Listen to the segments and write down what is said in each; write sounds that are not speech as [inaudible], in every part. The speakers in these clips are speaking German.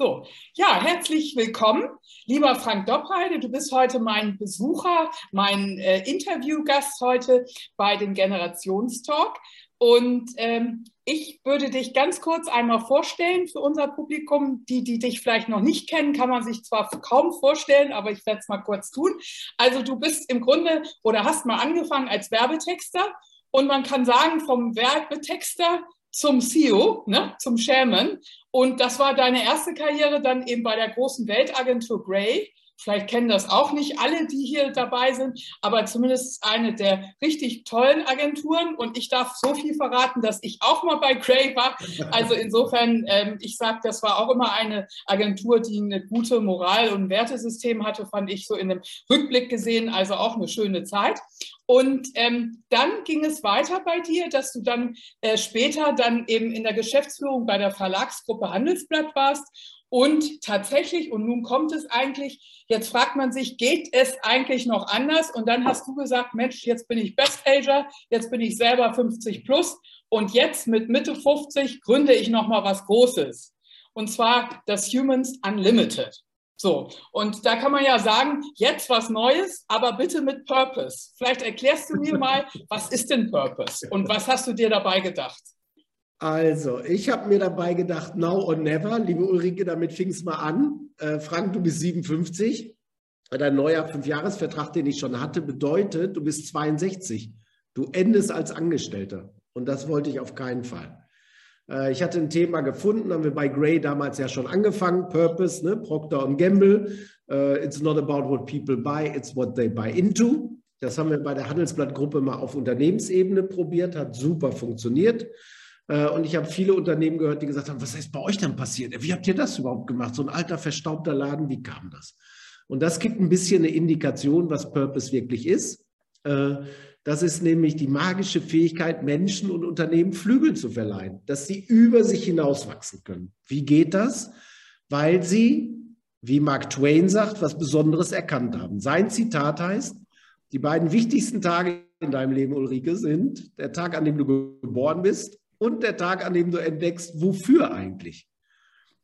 So, ja, herzlich willkommen, lieber Frank Doppheide. Du bist heute mein Besucher, mein äh, Interviewgast heute bei dem Generationstalk. Und ähm, ich würde dich ganz kurz einmal vorstellen für unser Publikum. Die, die dich vielleicht noch nicht kennen, kann man sich zwar kaum vorstellen, aber ich werde es mal kurz tun. Also du bist im Grunde oder hast mal angefangen als Werbetexter und man kann sagen, vom Werbetexter zum CEO, ne, zum Chairman. Und das war deine erste Karriere dann eben bei der großen Weltagentur Gray. Vielleicht kennen das auch nicht alle, die hier dabei sind, aber zumindest eine der richtig tollen Agenturen. Und ich darf so viel verraten, dass ich auch mal bei Gray war. Also insofern, ähm, ich sage, das war auch immer eine Agentur, die eine gute Moral- und Wertesystem hatte, fand ich so in dem Rückblick gesehen. Also auch eine schöne Zeit. Und ähm, dann ging es weiter bei dir, dass du dann äh, später dann eben in der Geschäftsführung bei der Verlagsgruppe Handelsblatt warst. Und tatsächlich, und nun kommt es eigentlich, jetzt fragt man sich, geht es eigentlich noch anders? Und dann hast du gesagt, Mensch, jetzt bin ich Bestager, jetzt bin ich selber 50 plus und jetzt mit Mitte 50 gründe ich nochmal was Großes. Und zwar das Humans Unlimited. So, und da kann man ja sagen, jetzt was Neues, aber bitte mit Purpose. Vielleicht erklärst du mir mal, [laughs] was ist denn Purpose und was hast du dir dabei gedacht? Also, ich habe mir dabei gedacht, now or never. Liebe Ulrike, damit fing es mal an. Äh, Frank, du bist 57. Dein neuer Fünfjahresvertrag, den ich schon hatte, bedeutet, du bist 62. Du endest als Angestellter. Und das wollte ich auf keinen Fall. Äh, ich hatte ein Thema gefunden, haben wir bei Gray damals ja schon angefangen, Purpose, ne? Procter Gamble. Uh, it's not about what people buy, it's what they buy into. Das haben wir bei der Handelsblattgruppe mal auf Unternehmensebene probiert, hat super funktioniert. Uh, und ich habe viele Unternehmen gehört, die gesagt haben, was ist bei euch dann passiert? Wie habt ihr das überhaupt gemacht? So ein alter, verstaubter Laden, wie kam das? Und das gibt ein bisschen eine Indikation, was Purpose wirklich ist. Das ist nämlich die magische Fähigkeit, Menschen und Unternehmen Flügel zu verleihen, dass sie über sich hinauswachsen können. Wie geht das? Weil sie, wie Mark Twain sagt, was Besonderes erkannt haben. Sein Zitat heißt, die beiden wichtigsten Tage in deinem Leben, Ulrike, sind der Tag, an dem du geboren bist und der Tag, an dem du entdeckst, wofür eigentlich.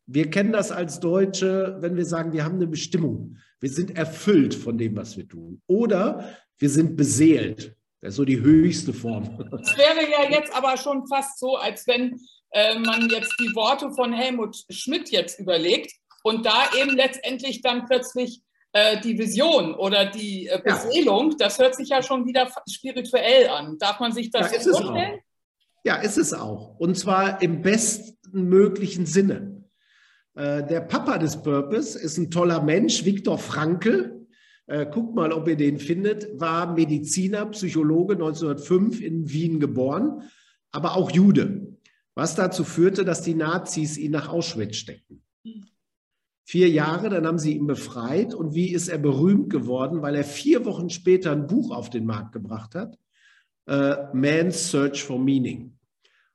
Wir kennen das als Deutsche, wenn wir sagen, wir haben eine Bestimmung. Wir sind erfüllt von dem, was wir tun. Oder wir sind beseelt. Das ist so die höchste Form. Das wäre ja jetzt aber schon fast so, als wenn äh, man jetzt die Worte von Helmut Schmidt jetzt überlegt und da eben letztendlich dann plötzlich äh, die Vision oder die äh, Beseelung, ja. das hört sich ja schon wieder spirituell an. Darf man sich das ja, so vorstellen? Ja, ist es auch. Und zwar im besten möglichen Sinne. Äh, der Papa des Purpose ist ein toller Mensch, Viktor Frankl äh, guckt mal, ob ihr den findet, war Mediziner, Psychologe, 1905 in Wien geboren, aber auch Jude, was dazu führte, dass die Nazis ihn nach Auschwitz steckten. Vier Jahre, dann haben sie ihn befreit und wie ist er berühmt geworden, weil er vier Wochen später ein Buch auf den Markt gebracht hat, äh, Man's Search for Meaning.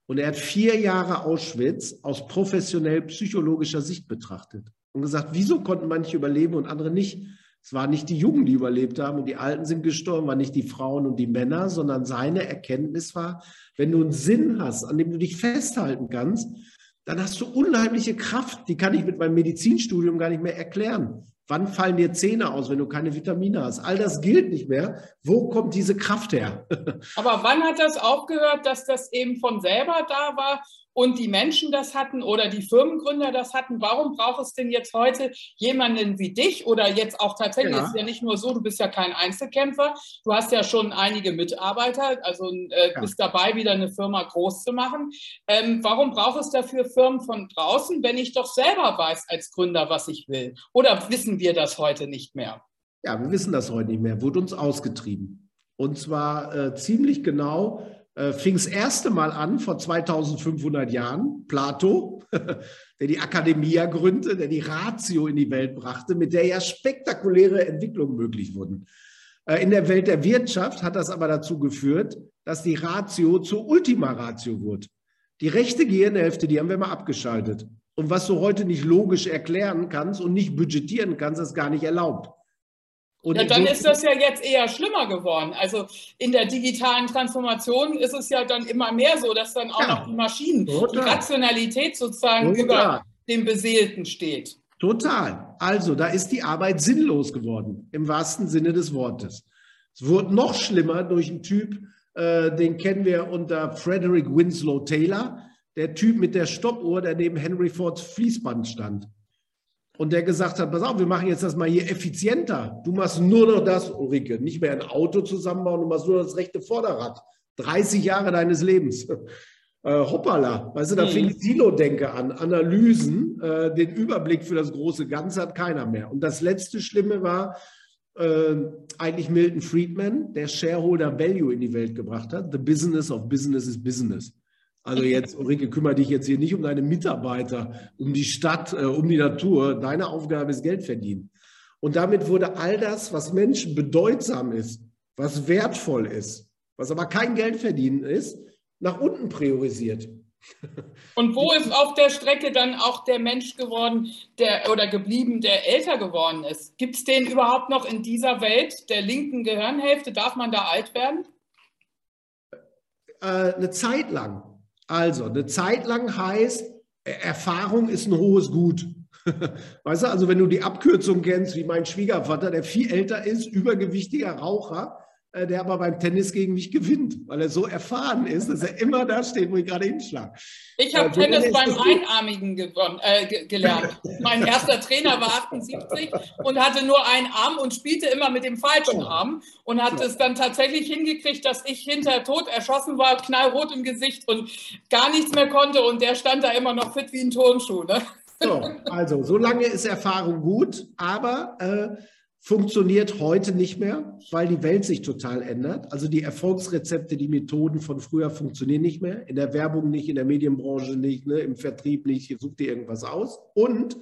Und er hat vier Jahre Auschwitz aus professionell psychologischer Sicht betrachtet und gesagt, wieso konnten manche überleben und andere nicht? Es waren nicht die Jungen, die überlebt haben und die Alten sind gestorben, waren nicht die Frauen und die Männer, sondern seine Erkenntnis war, wenn du einen Sinn hast, an dem du dich festhalten kannst, dann hast du unheimliche Kraft. Die kann ich mit meinem Medizinstudium gar nicht mehr erklären. Wann fallen dir Zähne aus, wenn du keine Vitamine hast? All das gilt nicht mehr. Wo kommt diese Kraft her? [laughs] Aber wann hat das aufgehört, dass das eben von selber da war und die Menschen das hatten oder die Firmengründer das hatten, warum braucht es denn jetzt heute jemanden wie dich oder jetzt auch tatsächlich, ja. ist ja nicht nur so, du bist ja kein Einzelkämpfer, du hast ja schon einige Mitarbeiter, also äh, ja. bist dabei, wieder eine Firma groß zu machen. Ähm, warum braucht es dafür Firmen von draußen, wenn ich doch selber weiß als Gründer, was ich will? Oder wissen wir das heute nicht mehr? Ja, wir wissen das heute nicht mehr, wurde uns ausgetrieben. Und zwar äh, ziemlich genau äh, fing das erste Mal an vor 2500 Jahren, Plato, [laughs] der die Akademia gründete, der die Ratio in die Welt brachte, mit der ja spektakuläre Entwicklungen möglich wurden. Äh, in der Welt der Wirtschaft hat das aber dazu geführt, dass die Ratio zur Ultima Ratio wurde. Die rechte Gehirnhälfte, die haben wir mal abgeschaltet. Und was du heute nicht logisch erklären kannst und nicht budgetieren kannst, ist gar nicht erlaubt. Und ja, dann ist das ja jetzt eher schlimmer geworden. Also in der digitalen Transformation ist es ja dann immer mehr so, dass dann auch ja. noch die Maschinen, Total. die Rationalität sozusagen Total. über dem Beseelten steht. Total. Also da ist die Arbeit sinnlos geworden, im wahrsten Sinne des Wortes. Es wurde noch schlimmer durch einen Typ, äh, den kennen wir unter Frederick Winslow Taylor, der Typ mit der Stoppuhr, der neben Henry Fords Fließband stand. Und der gesagt hat, pass auf, wir machen jetzt das mal hier effizienter. Du machst nur noch das, Ulrike, nicht mehr ein Auto zusammenbauen, du machst nur das rechte Vorderrad. 30 Jahre deines Lebens. [laughs] Äh, hoppala, weißt du, da mhm. fing die Silo-Denke an, Analysen, äh, den Überblick für das große Ganze hat keiner mehr. Und das letzte Schlimme war äh, eigentlich Milton Friedman, der Shareholder Value in die Welt gebracht hat. The business of business is business. Also jetzt, Ulrike, kümmere dich jetzt hier nicht um deine Mitarbeiter, um die Stadt, äh, um die Natur. Deine Aufgabe ist Geld verdienen. Und damit wurde all das, was Menschen bedeutsam ist, was wertvoll ist, was aber kein Geld verdienen ist, nach unten priorisiert. Und wo ist auf der Strecke dann auch der Mensch geworden, der oder geblieben, der älter geworden ist? Gibt es den überhaupt noch in dieser Welt der linken Gehirnhälfte? Darf man da alt werden? Äh, eine Zeit lang. Also, eine Zeit lang heißt, Erfahrung ist ein hohes Gut. [laughs] Weißt du, also wenn du die Abkürzung kennst, wie mein Schwiegervater, der viel älter ist, übergewichtiger Raucher, der aber beim Tennis gegen mich gewinnt, weil er so erfahren ist, dass er immer da steht, wo ich gerade hinschlage. Ich habe äh, Tennis beim Einarmigen gewonnen, äh, gelernt. mein [laughs] erster Trainer war 78 und hatte nur einen Arm und spielte immer mit dem falschen Arm und hat es dann tatsächlich hingekriegt, dass ich hinter Tod erschossen war, knallrot im Gesicht und gar nichts mehr konnte und der stand da immer noch fit wie ein Turnschuh. Ne? So, also so lange ist Erfahrung gut, aber äh, funktioniert heute nicht mehr, weil die Welt sich total ändert. Also die Erfolgsrezepte, die Methoden von früher funktionieren nicht mehr. In der Werbung nicht, in der Medienbranche nicht, ne, im Vertrieb nicht. Hier sucht ihr irgendwas aus. Und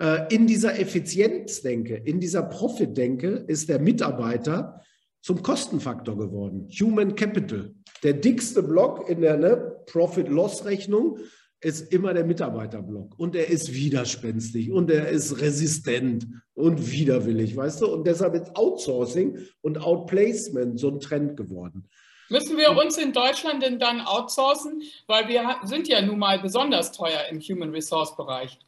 äh, in dieser Effizienzdenke, in dieser Profitdenke ist der Mitarbeiter zum Kostenfaktor geworden. Human Capital. Der dickste Block in der ne, Profit-Loss-Rechnung ist immer der Mitarbeiterblock und er ist widerspenstig und er ist resistent und widerwillig, weißt du? Und deshalb ist Outsourcing und Outplacement so ein Trend geworden. Müssen wir uns in Deutschland denn dann outsourcen? Weil wir sind ja nun mal besonders teuer im Human Resource Bereich.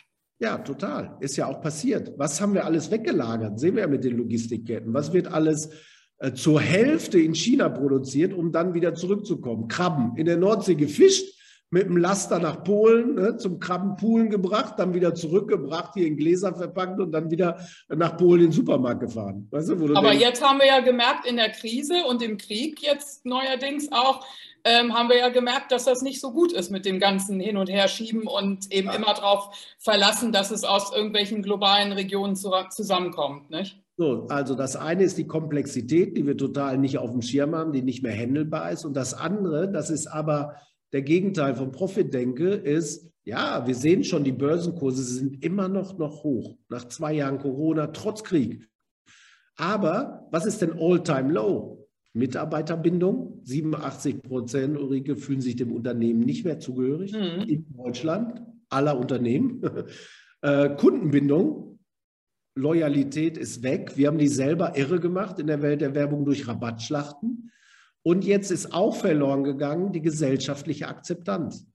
Ja, total. Ist ja auch passiert. Was haben wir alles weggelagert? Sehen wir ja mit den Logistikketten. Was wird alles äh, zur Hälfte in China produziert, um dann wieder zurückzukommen? Krabben in der Nordsee gefischt, mit dem Laster nach Polen ne, zum Krabbenpoolen gebracht, dann wieder zurückgebracht, hier in Gläser verpackt und dann wieder nach Polen in den Supermarkt gefahren. Weißt du, Aber denkst, jetzt haben wir ja gemerkt, in der Krise und im Krieg jetzt neuerdings auch, ähm, haben wir ja gemerkt, dass das nicht so gut ist mit dem ganzen Hin- und Herschieben und eben ja. immer darauf verlassen, dass es aus irgendwelchen globalen Regionen zu, zusammenkommt. Nicht? So, also das eine ist die Komplexität, die wir total nicht auf dem Schirm haben, die nicht mehr handelbar ist. Und das andere, das ist aber der Gegenteil von Profit-Denke ist, ja, wir sehen schon, die Börsenkurse sind immer noch, noch hoch, nach zwei Jahren Corona, trotz Krieg. Aber was ist denn All-Time-Low? Mitarbeiterbindung, 87 Prozent, Ulrike, fühlen sich dem Unternehmen nicht mehr zugehörig. Mhm. In Deutschland, aller Unternehmen. [laughs] äh, Kundenbindung, Loyalität ist weg. Wir haben die selber irre gemacht in der Welt der Werbung durch Rabattschlachten. Und jetzt ist auch verloren gegangen die gesellschaftliche Akzeptanz.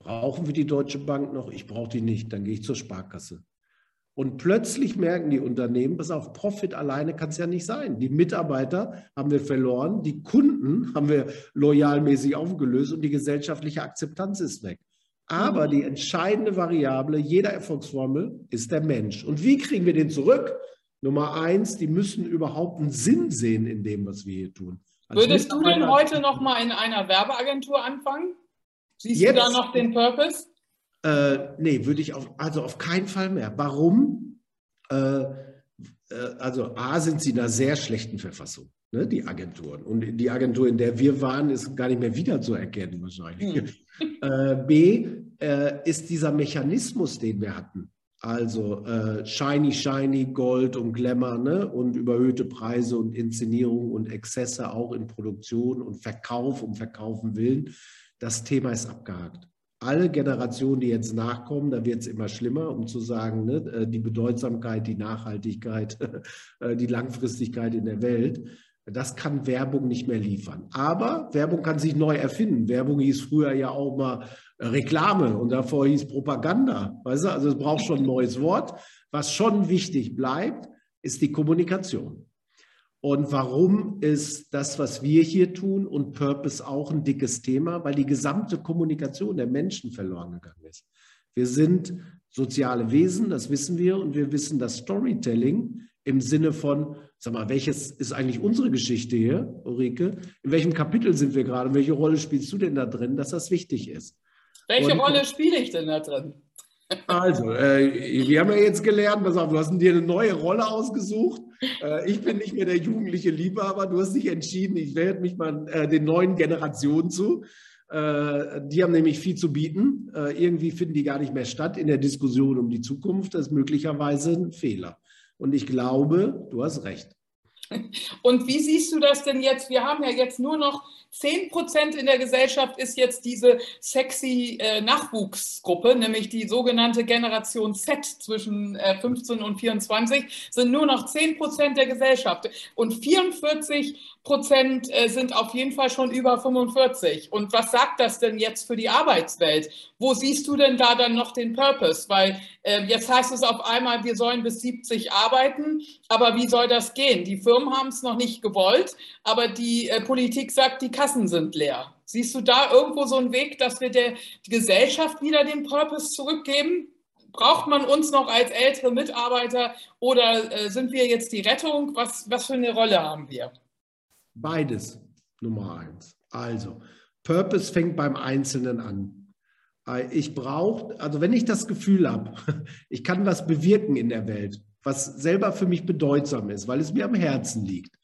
Brauchen wir die Deutsche Bank noch? Ich brauche die nicht, dann gehe ich zur Sparkasse. Und plötzlich merken die Unternehmen, pass auf, Profit alleine kann es ja nicht sein. Die Mitarbeiter haben wir verloren, die Kunden haben wir loyalmäßig aufgelöst und die gesellschaftliche Akzeptanz ist weg. Aber die entscheidende Variable jeder Erfolgsformel ist der Mensch. Und wie kriegen wir den zurück? Nummer eins, die müssen überhaupt einen Sinn sehen in dem, was wir hier tun. Würdest du denn heute noch mal in einer Werbeagentur anfangen? Siehst Jetzt, du da noch den Purpose? Äh, nee, würde ich auf, also auf keinen Fall mehr. Warum? Äh, äh, also A sind sie in einer sehr schlechten Verfassung, ne, die Agenturen. Und die Agentur, in der wir waren, ist gar nicht mehr wiederzuerkennen wahrscheinlich. Hm. [laughs] Äh, B äh, ist dieser Mechanismus, den wir hatten, also äh, shiny, shiny, Gold und Glamour ne? und überhöhte Preise und Inszenierung und Exzesse auch in Produktion und Verkauf um Verkaufen willen. Das Thema ist abgehakt. Alle Generationen, die jetzt nachkommen, da wird es immer schlimmer, um zu sagen, ne? Äh, die Bedeutsamkeit, die Nachhaltigkeit, [laughs] äh, die Langfristigkeit in der Welt. Das kann Werbung nicht mehr liefern. Aber Werbung kann sich neu erfinden. Werbung hieß früher ja auch mal Reklame und davor hieß Propaganda. Weißt du? Also es braucht schon ein neues Wort. Was schon wichtig bleibt, ist die Kommunikation. Und warum ist das, was wir hier tun und Purpose auch ein dickes Thema? Weil die gesamte Kommunikation der Menschen verloren gegangen ist. Wir sind soziale Wesen, das wissen wir, und wir wissen, dass Storytelling im Sinne von, sag mal, welches ist eigentlich unsere Geschichte hier, Ulrike? In welchem Kapitel sind wir gerade? Welche Rolle spielst du denn da drin, dass das wichtig ist? Welche und, Rolle spiele ich denn da drin? Also, äh, wir haben ja jetzt gelernt, pass auf, du hast dir eine neue Rolle ausgesucht. Äh, ich bin nicht mehr der jugendliche Liebhaber, du hast dich entschieden, ich werde mich mal äh, den neuen Generationen zu. Äh, die haben nämlich viel zu bieten. Äh, irgendwie finden die gar nicht mehr statt in der Diskussion um die Zukunft. Das ist möglicherweise ein Fehler. Und ich glaube, du hast recht. [laughs] Und wie siehst du das denn jetzt? Wir haben ja jetzt nur noch 10 Prozent in der Gesellschaft ist jetzt diese sexy äh, Nachwuchsgruppe, nämlich die sogenannte Generation Z zwischen äh, 15 und 24, sind nur noch 10 Prozent der Gesellschaft. Und 44 Prozent äh, sind auf jeden Fall schon über 45. Und was sagt das denn jetzt für die Arbeitswelt? Wo siehst du denn da dann noch den Purpose? Weil äh, jetzt heißt es auf einmal, wir sollen bis 70 arbeiten. Aber wie soll das gehen? Die Firmen haben es noch nicht gewollt, aber die äh, Politik sagt, die Kassen sind leer. Siehst du da irgendwo so einen Weg, dass wir der Gesellschaft wieder den Purpose zurückgeben? Braucht man uns noch als ältere Mitarbeiter oder äh, sind wir jetzt die Rettung? Was, was für eine Rolle haben wir? Beides, Nummer eins. Also, Purpose fängt beim Einzelnen an. Äh, ich brauche, also wenn ich das Gefühl habe, [laughs] ich kann was bewirken in der Welt, was selber für mich bedeutsam ist, weil es mir am Herzen liegt,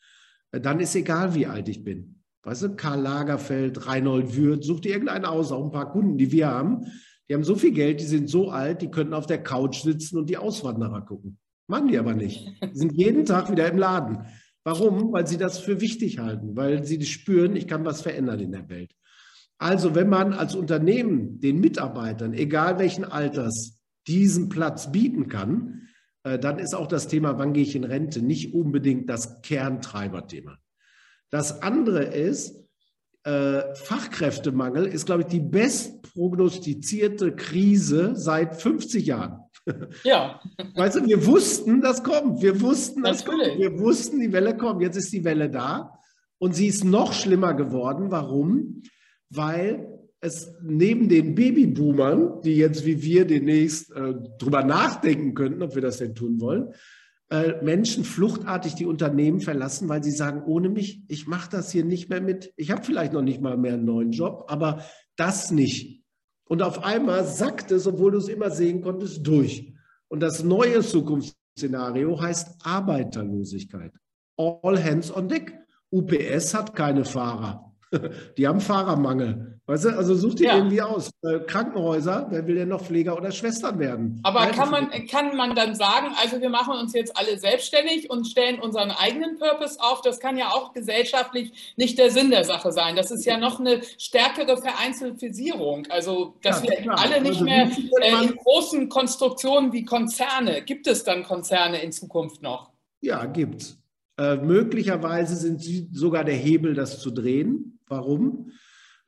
äh, dann ist egal, wie alt ich bin. Weißt du, Karl Lagerfeld, Reinhold Würth, such dir irgendeinen aus, auch ein paar Kunden, die wir haben. Die haben so viel Geld, die sind so alt, die könnten auf der Couch sitzen und die Auswanderer gucken. Machen die aber nicht. Die sind jeden Tag wieder im Laden. Warum? Weil sie das für wichtig halten, weil sie spüren, ich kann was verändern in der Welt. Also wenn man als Unternehmen den Mitarbeitern, egal welchen Alters, diesen Platz bieten kann, äh, dann ist auch das Thema, wann gehe ich in Rente, nicht unbedingt das Kerntreiberthema. Das andere ist, äh, Fachkräftemangel ist, glaube ich, die bestprognostizierte Krise seit 50 Jahren. Ja. [laughs] Weißt du, wir wussten, das kommt. Wir wussten, das Natürlich. kommt. Wir wussten, die Welle kommt. Jetzt ist die Welle da. Und sie ist noch schlimmer geworden. Warum? Weil es neben den Babyboomern, die jetzt wie wir demnächst äh, drüber nachdenken könnten, ob wir das denn tun wollen, äh, Menschen fluchtartig die Unternehmen verlassen, weil sie sagen, ohne mich, ich mache das hier nicht mehr mit. Ich habe vielleicht noch nicht mal mehr einen neuen Job, aber das nicht. Und auf einmal sackt es, obwohl du es immer sehen konntest, durch. Und das neue Zukunftsszenario heißt Arbeiterlosigkeit. All hands on deck. UPS hat keine Fahrer. Die haben Fahrermangel. Weißt du, also such dir ja. irgendwie aus. Äh, Krankenhäuser, wer will denn noch Pfleger oder Schwestern werden? Aber kann man, kann man dann sagen, also wir machen uns jetzt alle selbstständig und stellen unseren eigenen Purpose auf? Das kann ja auch gesellschaftlich nicht der Sinn der Sache sein. Das ist ja noch eine stärkere Vereinzelfisierung. Also, dass ja, wir alle nicht also, mehr äh, in großen Konstruktionen wie Konzerne. Gibt es dann Konzerne in Zukunft noch? Ja, gibt's. Äh, möglicherweise sind sie sogar der Hebel, das zu drehen. Warum?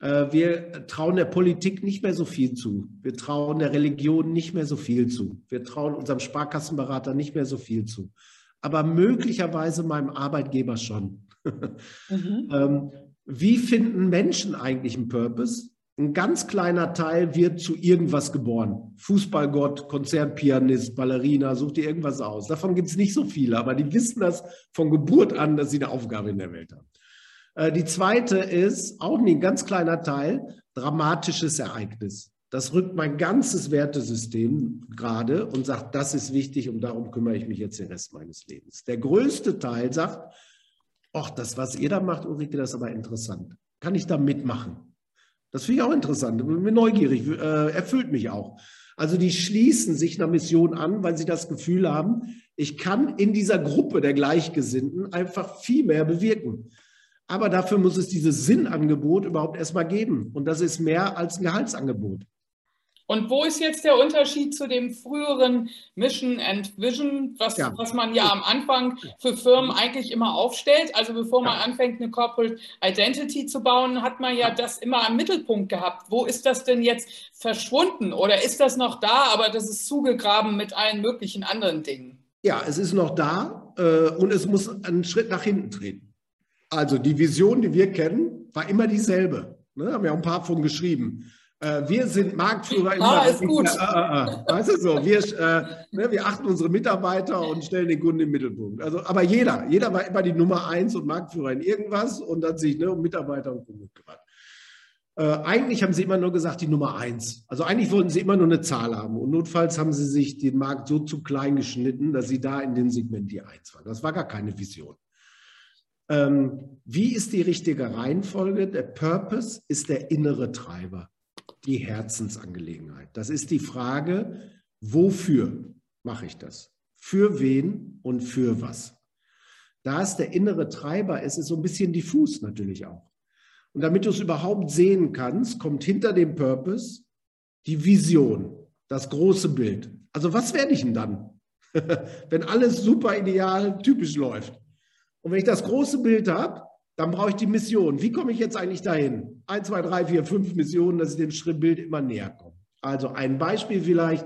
Äh, wir trauen der Politik nicht mehr so viel zu. Wir trauen der Religion nicht mehr so viel zu. Wir trauen unserem Sparkassenberater nicht mehr so viel zu. Aber möglicherweise meinem Arbeitgeber schon. [laughs] Mhm. Ähm, wie finden Menschen eigentlich einen Purpose? Ein ganz kleiner Teil wird zu irgendwas geboren. Fußballgott, Konzertpianist, Ballerina, such dir irgendwas aus. Davon gibt es nicht so viele, aber die wissen das von Geburt an, dass sie eine Aufgabe in der Welt haben. Äh, die zweite ist, auch ein ganz kleiner Teil, dramatisches Ereignis. Das rückt mein ganzes Wertesystem gerade und sagt, das ist wichtig und darum kümmere ich mich jetzt den Rest meines Lebens. Der größte Teil sagt, ach, das, was ihr da macht, Ulrike, das ist aber interessant. Kann ich da mitmachen? Das finde ich auch interessant. Bin neugierig, äh, erfüllt mich auch. Also die schließen sich einer Mission an, weil sie das Gefühl haben, ich kann in dieser Gruppe der Gleichgesinnten einfach viel mehr bewirken. Aber dafür muss es dieses Sinnangebot überhaupt erstmal geben. Und das ist mehr als ein Gehaltsangebot. Und wo ist jetzt der Unterschied zu dem früheren Mission and Vision, was, ja. was man ja am Anfang für Firmen eigentlich immer aufstellt? Also bevor man ja. anfängt, eine Corporate Identity zu bauen, hat man ja das immer im Mittelpunkt gehabt. Wo ist das denn jetzt verschwunden? Oder ist das noch da, aber das ist zugegraben mit allen möglichen anderen Dingen? Ja, es ist noch da äh, und es muss einen Schritt nach hinten treten. Also die Vision, die wir kennen, war immer dieselbe. Ne, haben wir auch ein paar von geschrieben. Äh, wir sind Marktführer in ah, ist gut. Äh, äh, weißt du so, wir, äh, ne, wir achten unsere Mitarbeiter und stellen den Kunden im Mittelpunkt. Also, aber jeder, jeder war immer die Nummer eins und Marktführer in irgendwas und hat sich ne, um Mitarbeiter und Kunden gekümmert. Äh, eigentlich haben sie immer nur gesagt, die Nummer eins. Also eigentlich wollten sie immer nur eine Zahl haben. Und notfalls haben sie sich den Markt so zu klein geschnitten, dass sie da in dem Segment die eins waren. Das war gar keine Vision. Ähm, wie ist die richtige Reihenfolge? Der Purpose ist der innere Treiber die Herzensangelegenheit. Das ist die Frage, wofür mache ich das? Für wen und für was? Da es der innere Treiber ist, ist so ein bisschen diffus natürlich auch. Und damit du es überhaupt sehen kannst, kommt hinter dem Purpose die Vision, das große Bild. Also was werde ich denn dann, [laughs] wenn alles super ideal, typisch läuft? Und wenn ich das große Bild habe, dann brauche ich die Mission. Wie komme ich jetzt eigentlich dahin? Ein, zwei, drei, vier, fünf Missionen, dass ich dem Schrittbild immer näher komme. Also ein Beispiel vielleicht,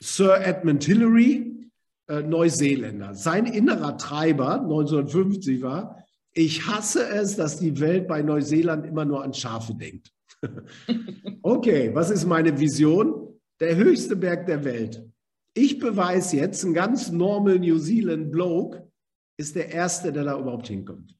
Sir Edmund Hillary, äh, Neuseeländer. Sein innerer Treiber 1950 war, ich hasse es, dass die Welt bei Neuseeland immer nur an Schafe denkt. [laughs] okay, was ist meine Vision? Der höchste Berg der Welt. Ich beweise jetzt, ein ganz normal New Zealand Bloke ist der Erste, der da überhaupt hinkommt.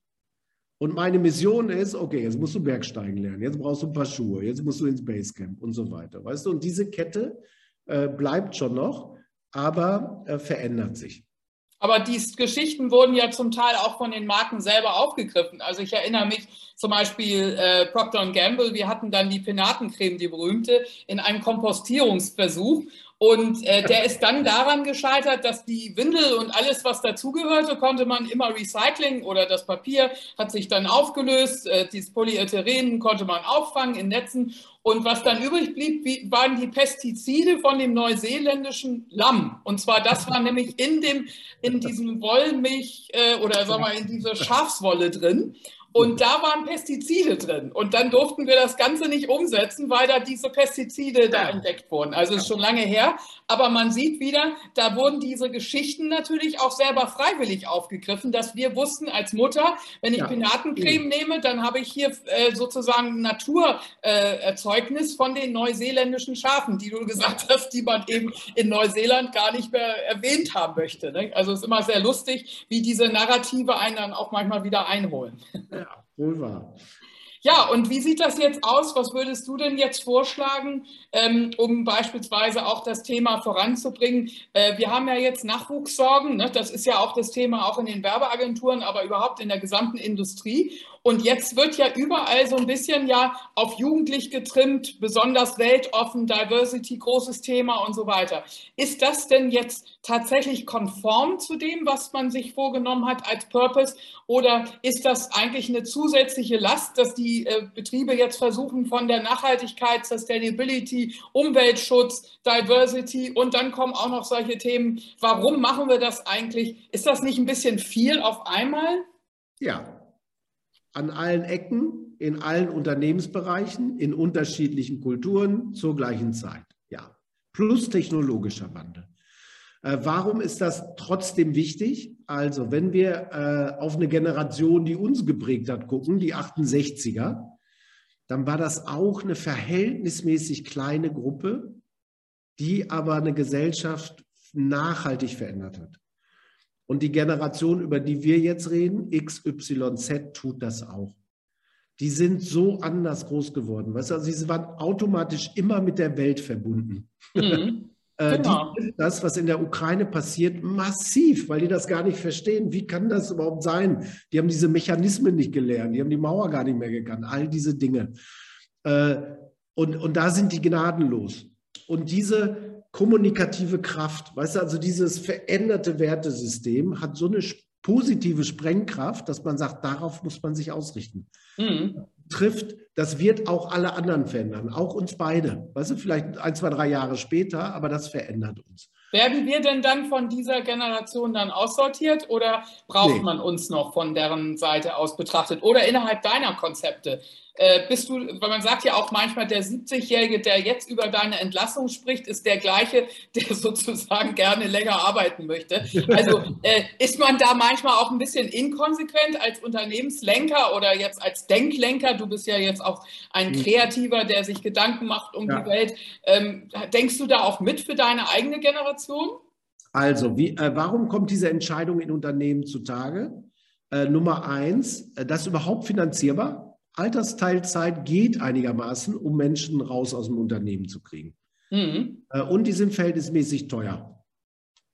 Und meine Mission ist, okay, jetzt musst du Bergsteigen lernen, jetzt brauchst du ein paar Schuhe, jetzt musst du ins Basecamp und so weiter. Weißt du, und diese Kette äh, bleibt schon noch, aber äh, verändert sich. Aber die Geschichten wurden ja zum Teil auch von den Marken selber aufgegriffen. Also ich erinnere mich zum Beispiel äh, Procter Gamble, wir hatten dann die Penatencreme, die berühmte, in einem Kompostierungsversuch. Und äh, der ist dann daran gescheitert, dass die Windel und alles, was dazugehörte, konnte man immer recyceln oder das Papier hat sich dann aufgelöst. Äh, dieses Polyethylen konnte man auffangen in Netzen. Und was dann übrig blieb, wie, waren die Pestizide von dem neuseeländischen Lamm. Und zwar, das war nämlich in, dem, in diesem Wollmilch äh, oder sagen wir in dieser Schafswolle drin. Und da waren Pestizide drin. Und dann durften wir das Ganze nicht umsetzen, weil da diese Pestizide da entdeckt wurden. Also ist schon lange her. Aber man sieht wieder, da wurden diese Geschichten natürlich auch selber freiwillig aufgegriffen, dass wir wussten als Mutter, wenn ich ja. Pinatencreme nehme, dann habe ich hier äh, sozusagen Naturerzeugnis äh, von den neuseeländischen Schafen, die du gesagt hast, die man eben in Neuseeland gar nicht mehr erwähnt haben möchte. Ne? Also es ist immer sehr lustig, wie diese Narrative einen dann auch manchmal wieder einholen. Ja, wohl wahr. Ja, und wie sieht das jetzt aus? Was würdest du denn jetzt vorschlagen, ähm, um beispielsweise auch das Thema voranzubringen? Äh, wir haben ja jetzt Nachwuchssorgen, ne? das ist ja auch das Thema auch in den Werbeagenturen, aber überhaupt in der gesamten Industrie. Und jetzt wird ja überall so ein bisschen ja auf jugendlich getrimmt, besonders weltoffen, Diversity, großes Thema und so weiter. Ist das denn jetzt tatsächlich konform zu dem, was man sich vorgenommen hat als Purpose? Oder ist das eigentlich eine zusätzliche Last, dass die äh, Betriebe jetzt versuchen, von der Nachhaltigkeit, Sustainability, Umweltschutz, Diversity und dann kommen auch noch solche Themen, warum machen wir das eigentlich? Ist das nicht ein bisschen viel auf einmal? Ja, an allen Ecken, in allen Unternehmensbereichen, in unterschiedlichen Kulturen zur gleichen Zeit. Ja, plus technologischer Wandel. Äh, warum ist das trotzdem wichtig? Also, wenn wir äh, auf eine Generation, die uns geprägt hat, gucken, die 68er, dann war das auch eine verhältnismäßig kleine Gruppe, die aber eine Gesellschaft nachhaltig verändert hat. Und die Generation, über die wir jetzt reden, XYZ, tut das auch. Die sind so anders groß geworden. Weißt du, also sie waren automatisch immer mit der Welt verbunden. Mhm. [laughs] Äh, genau. Die, das, was in der Ukraine passiert, massiv, weil die das gar nicht verstehen. Wie kann das überhaupt sein? Die haben diese Mechanismen nicht gelernt, die haben die Mauer gar nicht mehr gekannt, all diese Dinge. Äh, und, und da sind die gnadenlos. Und diese kommunikative Kraft, weißt du, also dieses veränderte Wertesystem hat so eine positive Sprengkraft, dass man sagt, darauf muss man sich ausrichten. Mhm. Trifft, das wird auch alle anderen verändern, auch uns beide. Weißt du, vielleicht ein, zwei, drei Jahre später, aber das verändert uns. Werden wir denn dann von dieser Generation dann aussortiert oder braucht nee. man uns noch von deren Seite aus betrachtet oder innerhalb deiner Konzepte? Äh, bist du, weil man sagt ja auch manchmal, der 70-Jährige, der jetzt über deine Entlassung spricht, ist der gleiche, [laughs] der sozusagen gerne länger arbeiten möchte. Also äh, ist man da manchmal auch ein bisschen inkonsequent als Unternehmenslenker oder jetzt als Denklenker? Du bist ja jetzt auch ein mhm. Kreativer, der sich Gedanken macht um ja. die Welt. Ähm, denkst du da auch mit für deine eigene Generation? Also, wie, äh, warum kommt diese Entscheidung in Unternehmen zutage? Äh, Nummer eins, äh, das ist überhaupt finanzierbar? Altersteilzeit geht einigermaßen, um Menschen raus aus dem Unternehmen zu kriegen. Mhm. Äh, und die sind verhältnismäßig teuer.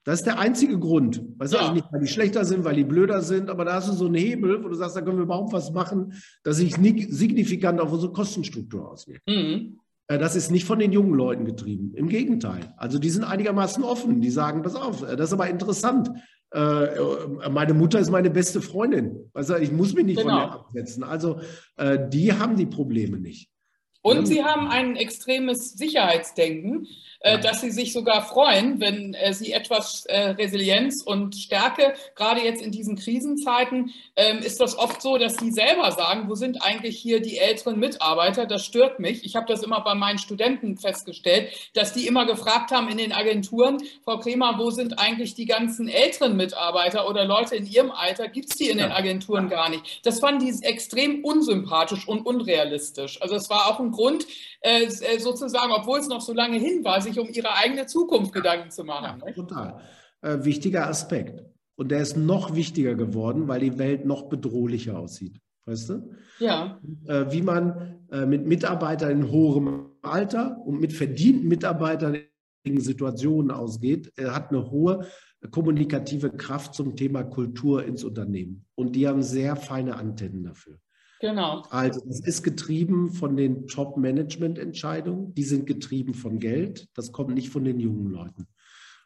Das ist der einzige Grund. Weißt ja. also nicht, weil die schlechter sind, weil die blöder sind, aber da hast du so einen Hebel, wo du sagst, da können wir überhaupt was machen, das sich signifikant auf unsere Kostenstruktur auswirkt. Mhm. Äh, das ist nicht von den jungen Leuten getrieben. Im Gegenteil. Also die sind einigermaßen offen. Die sagen, pass auf, äh, das ist aber interessant. Äh, meine Mutter ist meine beste Freundin. Also ich muss mich nicht genau. von der absetzen. Also äh, die haben die Probleme nicht. Und sie haben ein extremes Sicherheitsdenken. Äh, dass sie sich sogar freuen, wenn äh, sie etwas äh, Resilienz und Stärke, gerade jetzt in diesen Krisenzeiten, ähm, ist das oft so, dass sie selber sagen, wo sind eigentlich hier die älteren Mitarbeiter? Das stört mich. Ich habe das immer bei meinen Studenten festgestellt, dass die immer gefragt haben in den Agenturen, Frau Kremer, wo sind eigentlich die ganzen älteren Mitarbeiter oder Leute in ihrem Alter? Gibt es die in den Agenturen gar nicht? Das fanden die extrem unsympathisch und unrealistisch. Also es war auch ein Grund, sozusagen, obwohl es noch so lange hin war, sich um ihre eigene Zukunft Gedanken zu machen. Ja, total. Äh, wichtiger Aspekt. Und der ist noch wichtiger geworden, weil die Welt noch bedrohlicher aussieht. Weißt du? Ja. Äh, wie man äh, mit Mitarbeitern in hohem Alter und mit verdienten Mitarbeitern in Situationen ausgeht, hat eine hohe kommunikative Kraft zum Thema Kultur ins Unternehmen. Und die haben sehr feine Antennen dafür. Genau. Also es ist getrieben von den Top-Management-Entscheidungen, die sind getrieben von Geld, das kommt nicht von den jungen Leuten.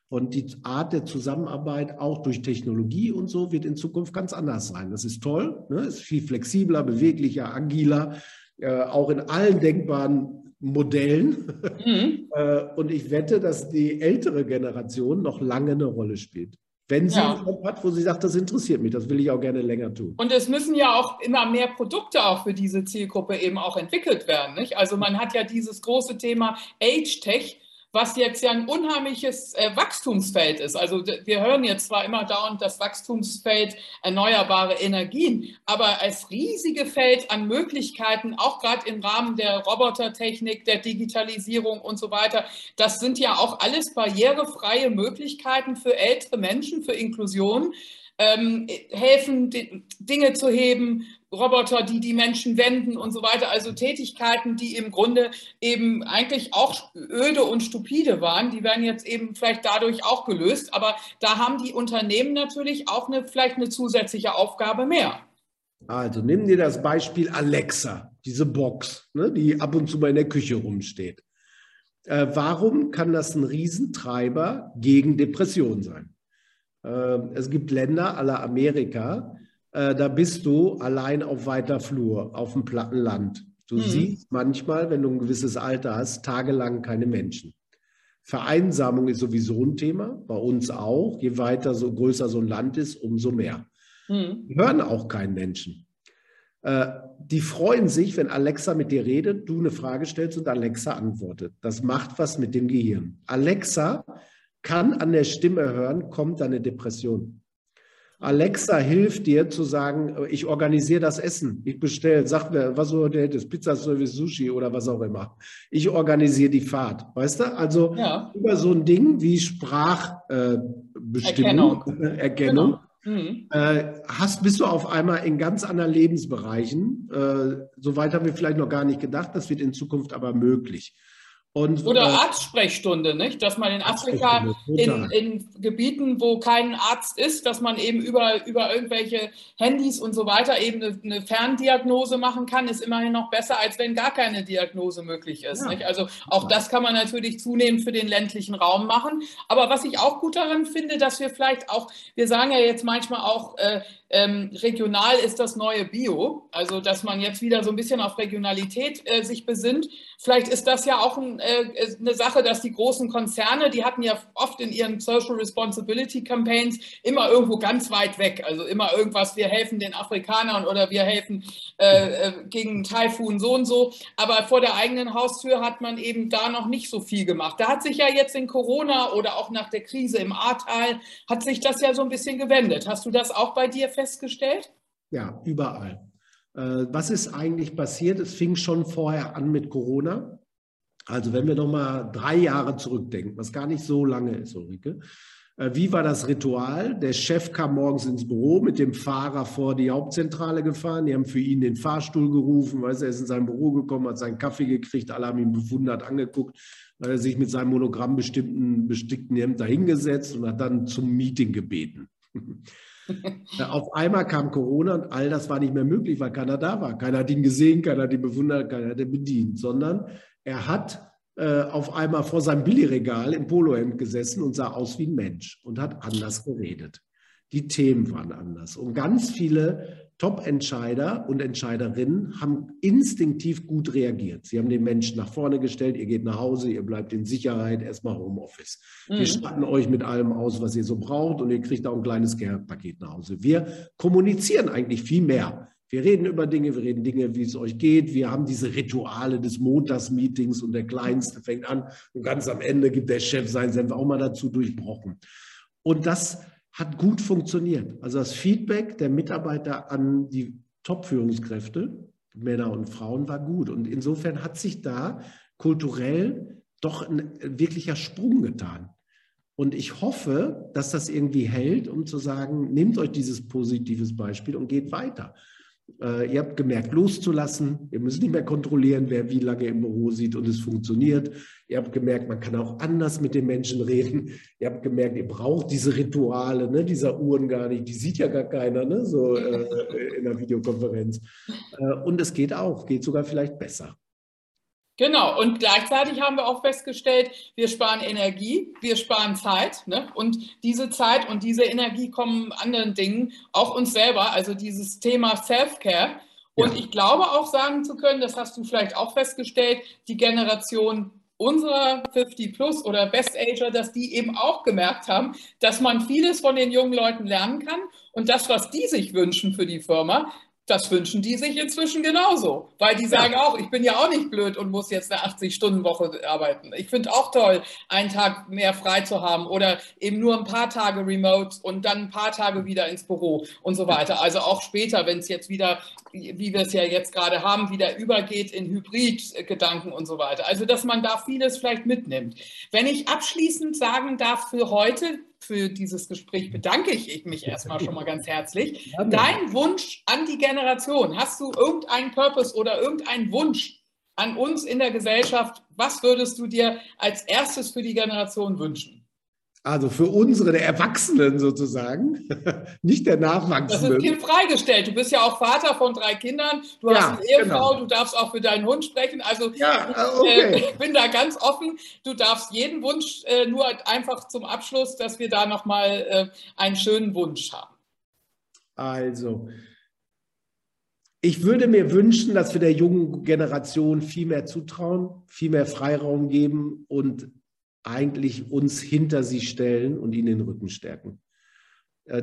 Und die Art der Zusammenarbeit, auch durch Technologie und so, wird in Zukunft ganz anders sein. Das ist toll, ne? ist viel flexibler, beweglicher, agiler, äh, auch in allen denkbaren Modellen. Mhm. [laughs] äh, und ich wette, dass die ältere Generation noch lange eine Rolle spielt. Wenn sie ja. einen Job hat, wo sie sagt, das interessiert mich, das will ich auch gerne länger tun. Und es müssen ja auch immer mehr Produkte auch für diese Zielgruppe eben auch entwickelt werden. Nicht? Also man hat ja dieses große Thema Age Tech, was jetzt ja ein unheimliches äh, Wachstumsfeld ist. Also wir hören jetzt zwar immer dauernd das Wachstumsfeld erneuerbare Energien, aber als riesige Feld an Möglichkeiten, auch gerade im Rahmen der Robotertechnik, der Digitalisierung und so weiter, das sind ja auch alles barrierefreie Möglichkeiten für ältere Menschen, für Inklusion. Ähm, helfen, Dinge zu heben, Roboter, die die Menschen wenden und so weiter. Also Tätigkeiten, die im Grunde eben eigentlich auch öde und stupide waren, die werden jetzt eben vielleicht dadurch auch gelöst. Aber da haben die Unternehmen natürlich auch eine, vielleicht eine zusätzliche Aufgabe mehr. Also nimm dir das Beispiel Alexa, diese Box, ne, die ab und zu mal in der Küche rumsteht. Äh, warum kann das ein Riesentreiber gegen Depression sein? Äh, es gibt Länder aller Amerika, äh, da bist du allein auf weiter Flur, auf dem platten Land. Du mhm. siehst manchmal, wenn du ein gewisses Alter hast, tagelang keine Menschen. Vereinsamung ist sowieso ein Thema, bei uns auch. Je weiter, so größer so ein Land ist, umso mehr. Mhm. Die hören auch keinen Menschen. Äh, die freuen sich, wenn Alexa mit dir redet, du eine Frage stellst und Alexa antwortet. Das macht was mit dem Gehirn. Alexa kann an der Stimme hören, kommt eine Depression. Alexa hilft dir zu sagen, ich organisiere das Essen. Ich bestelle, sag mir, was du heute hättest, Pizzaservice, Sushi oder was auch immer. Ich organisiere die Fahrt. Weißt du? Also ja. über so ein Ding wie Sprachbestimmung, äh, Erkennung, Erkennung genau. mhm. äh, hast, bist du auf einmal in ganz anderen Lebensbereichen. Äh, Soweit haben wir vielleicht noch gar nicht gedacht. Das wird in Zukunft aber möglich. Und, Oder äh, Arztsprechstunde, nicht? Dass man in Afrika in, in, Gebieten, wo kein Arzt ist, dass man eben über, über irgendwelche Handys und so weiter eben eine, eine Ferndiagnose machen kann, ist immerhin noch besser, als wenn gar keine Diagnose möglich ist. Ja. Also auch das kann man natürlich zunehmend für den ländlichen Raum machen. Aber was ich auch gut daran finde, dass wir vielleicht auch, wir sagen ja jetzt manchmal auch, äh, ähm, regional ist das neue Bio, also dass man jetzt wieder so ein bisschen auf Regionalität äh, sich besinnt. Vielleicht ist das ja auch ein, äh, eine Sache, dass die großen Konzerne, die hatten ja oft in ihren Social Responsibility Campaigns immer irgendwo ganz weit weg, also immer irgendwas, wir helfen den Afrikanern oder wir helfen äh, äh gegen Taifun so und so, aber vor der eigenen Haustür hat man eben da noch nicht so viel gemacht. Da hat sich ja jetzt in Corona oder auch nach der Krise im Ahrtal, hat sich das ja so ein bisschen gewendet. Hast du das auch bei dir festgestellt? Festgestellt? Ja, überall. Äh, was ist eigentlich passiert? Es fing schon vorher an mit Corona. Also wenn wir noch mal drei Jahre zurückdenken, was gar nicht so lange ist, Ulrike. Äh, wie war das Ritual? Der Chef kam morgens ins Büro mit dem Fahrer vor die Hauptzentrale gefahren. Die haben für ihn den Fahrstuhl gerufen. Weißt, er ist in sein Büro gekommen, hat seinen Kaffee gekriegt. Alle haben ihn bewundert angeguckt. Hat er sich mit seinem Monogramm bestimmten, bestickten Hemd dahingesetzt und hat dann zum Meeting gebeten. Auf einmal kam Corona und all das war nicht mehr möglich, weil keiner da war. Keiner hat ihn gesehen, keiner hat ihn bewundert, keiner hat ihn bedient, sondern er hat äh, auf einmal vor seinem Billigregal im Polohemd gesessen und sah aus wie ein Mensch und hat anders geredet. Die Themen waren anders. Und ganz viele Top-Entscheider und Entscheiderinnen haben instinktiv gut reagiert. Sie haben den Menschen nach vorne gestellt, ihr geht nach Hause, ihr bleibt in Sicherheit, erstmal Homeoffice. Mhm. Wir statten euch mit allem aus, was ihr so braucht und ihr kriegt auch ein kleines Geldpaket nach Hause. Wir kommunizieren eigentlich viel mehr. Wir reden über Dinge, wir reden Dinge, wie es euch geht. Wir haben diese Rituale des Montagsmeetings und der Kleinste fängt an und ganz am Ende gibt der Chef sein Senf auch mal dazu durchbrochen. Und das hat gut funktioniert. Also das Feedback der Mitarbeiter an die Top-Führungskräfte, Männer und Frauen, war gut. Und insofern hat sich da kulturell doch ein wirklicher Sprung getan. Und ich hoffe, dass das irgendwie hält, um zu sagen, nehmt euch dieses positives Beispiel und geht weiter. Äh, ihr habt gemerkt, loszulassen. Ihr müsst nicht mehr kontrollieren, wer wie lange im Büro sieht und es funktioniert. Ihr habt gemerkt, man kann auch anders mit den Menschen reden. Ihr habt gemerkt, ihr braucht diese Rituale, ne, dieser Uhren gar nicht. Die sieht ja gar keiner, ne, so äh, in der Videokonferenz. Äh, und es geht auch, geht sogar vielleicht besser. Genau, und gleichzeitig haben wir auch festgestellt, wir sparen Energie, wir sparen Zeit. Ne? Und diese Zeit und diese Energie kommen anderen Dingen, auch uns selber, also dieses Thema Self-Care. Und ja. ich glaube auch sagen zu können, das hast du vielleicht auch festgestellt, die Generation unserer 50 Plus oder Best Ager, dass die eben auch gemerkt haben, dass man vieles von den jungen Leuten lernen kann und das, was die sich wünschen für die Firma, das wünschen die sich inzwischen genauso, weil die sagen auch, ich bin ja auch nicht blöd und muss jetzt eine 80-Stunden-Woche arbeiten. Ich finde auch toll, einen Tag mehr frei zu haben oder eben nur ein paar Tage remote und dann ein paar Tage wieder ins Büro und so weiter. Also auch später, wenn es jetzt wieder, wie wir es ja jetzt gerade haben, wieder übergeht in Hybrid-Gedanken und so weiter. Also dass man da vieles vielleicht mitnimmt. Wenn ich abschließend sagen darf für heute, für dieses Gespräch bedanke ich mich erstmal schon mal ganz herzlich. [laughs] Dein Wunsch an die Generation, hast du irgendeinen Purpose oder irgendeinen Wunsch an uns in der Gesellschaft? Was würdest du dir als erstes für die Generation wünschen? Also für unsere, der Erwachsenen sozusagen, [laughs] nicht der Nachwachsenden. Das ist dir freigestellt. Du bist ja auch Vater von drei Kindern, du ja, hast eine Ehefrau, genau. du darfst auch für deinen Hund sprechen. Also ja, ich, äh, okay. [laughs] äh, bin da ganz offen. Du darfst jeden Wunsch äh, nur einfach zum Abschluss, dass wir da nochmal äh, einen schönen Wunsch haben. Also, ich würde mir wünschen, dass wir der jungen Generation viel mehr zutrauen, viel mehr Freiraum geben und eigentlich uns hinter sie stellen und ihnen den Rücken stärken. Äh,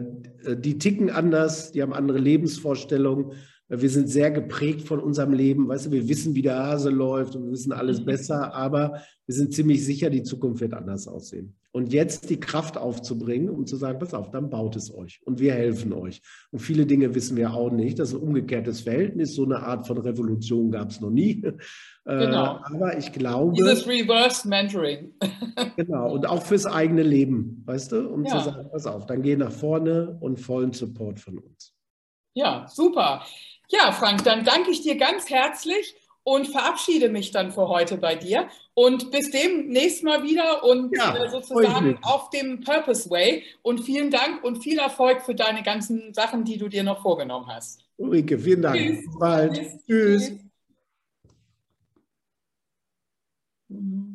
die ticken anders, die haben andere Lebensvorstellungen. Wir sind sehr geprägt von unserem Leben. Weißt du, wir wissen, wie der Hase läuft und wir wissen alles mhm. besser, aber wir sind ziemlich sicher, die Zukunft wird anders aussehen. Und jetzt die Kraft aufzubringen, um zu sagen, pass auf, dann baut es euch und wir helfen euch. Und viele Dinge wissen wir auch nicht. Das ist ein umgekehrtes Verhältnis. So eine Art von Revolution gab es noch nie. [laughs] Äh, genau. aber ich glaube. Dieses Reverse Mentoring. [laughs] genau. Und auch fürs eigene Leben, weißt du, um ja. zu sagen, pass auf, dann geh nach vorne und vollen Support von uns. Ja, super. Ja, Frank, dann danke ich dir ganz herzlich und verabschiede mich dann für heute bei dir und bis demnächst mal wieder und ja, äh, sozusagen auf dem Purpose Way. Und vielen Dank und viel Erfolg für deine ganzen Sachen, die du dir noch vorgenommen hast. Ulrike, vielen Dank. Tschüss. Bis bald. Tschüss. Tschüss.